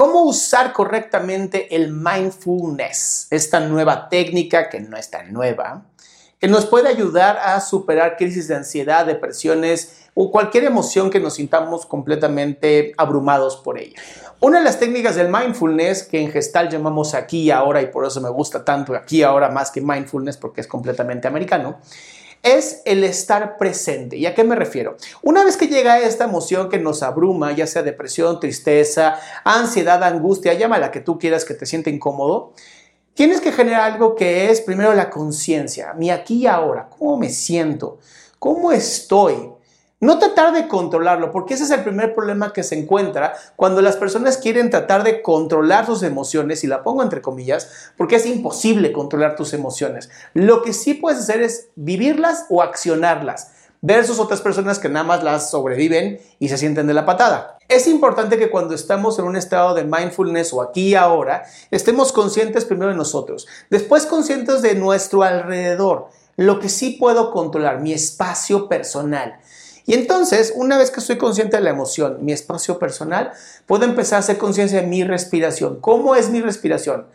¿Cómo usar correctamente el mindfulness? Esta nueva técnica, que no es tan nueva, que nos puede ayudar a superar crisis de ansiedad, depresiones o cualquier emoción que nos sintamos completamente abrumados por ella. Una de las técnicas del mindfulness, que en gestal llamamos aquí y ahora, y por eso me gusta tanto aquí y ahora más que mindfulness, porque es completamente americano, es el estar presente. ¿Y a qué me refiero? Una vez que llega esta emoción que nos abruma, ya sea depresión, tristeza, ansiedad, angustia, llama la que tú quieras que te sienta incómodo, tienes que generar algo que es primero la conciencia, mi aquí y ahora, cómo me siento, cómo estoy. No tratar de controlarlo, porque ese es el primer problema que se encuentra cuando las personas quieren tratar de controlar sus emociones, y la pongo entre comillas, porque es imposible controlar tus emociones. Lo que sí puedes hacer es vivirlas o accionarlas, versus otras personas que nada más las sobreviven y se sienten de la patada. Es importante que cuando estamos en un estado de mindfulness o aquí y ahora, estemos conscientes primero de nosotros, después conscientes de nuestro alrededor, lo que sí puedo controlar, mi espacio personal. Y entonces, una vez que estoy consciente de la emoción, mi espacio personal, puedo empezar a hacer conciencia de mi respiración. ¿Cómo es mi respiración?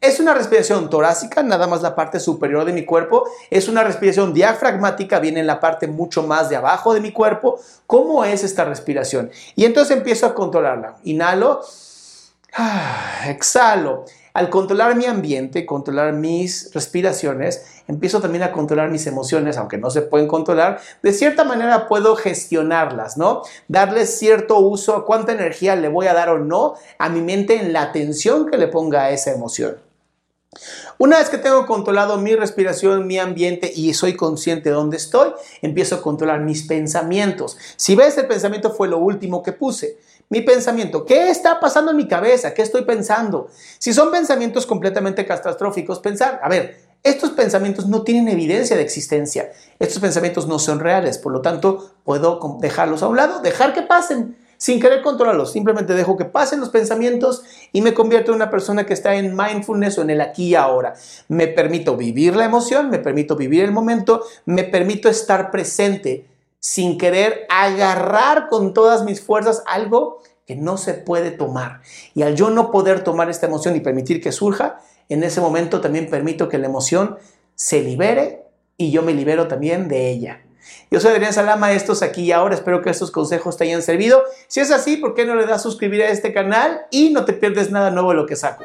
Es una respiración torácica, nada más la parte superior de mi cuerpo. Es una respiración diafragmática, viene en la parte mucho más de abajo de mi cuerpo. ¿Cómo es esta respiración? Y entonces empiezo a controlarla. Inhalo, ah, exhalo. Al controlar mi ambiente, controlar mis respiraciones, empiezo también a controlar mis emociones, aunque no se pueden controlar, de cierta manera puedo gestionarlas, ¿no? Darles cierto uso, a cuánta energía le voy a dar o no a mi mente en la atención que le ponga a esa emoción. Una vez que tengo controlado mi respiración, mi ambiente y soy consciente de dónde estoy, empiezo a controlar mis pensamientos. Si ves, el pensamiento fue lo último que puse mi pensamiento. ¿Qué está pasando en mi cabeza? ¿Qué estoy pensando? Si son pensamientos completamente catastróficos, pensar, a ver, estos pensamientos no tienen evidencia de existencia. Estos pensamientos no son reales. Por lo tanto, puedo dejarlos a un lado, dejar que pasen sin querer controlarlos. Simplemente dejo que pasen los pensamientos y me convierto en una persona que está en mindfulness o en el aquí y ahora. Me permito vivir la emoción, me permito vivir el momento, me permito estar presente sin querer agarrar con todas mis fuerzas algo que no se puede tomar. Y al yo no poder tomar esta emoción y permitir que surja, en ese momento también permito que la emoción se libere y yo me libero también de ella. Yo soy Adrián Salama, estos aquí y ahora. Espero que estos consejos te hayan servido. Si es así, ¿por qué no le das suscribir a este canal y no te pierdes nada nuevo de lo que saco?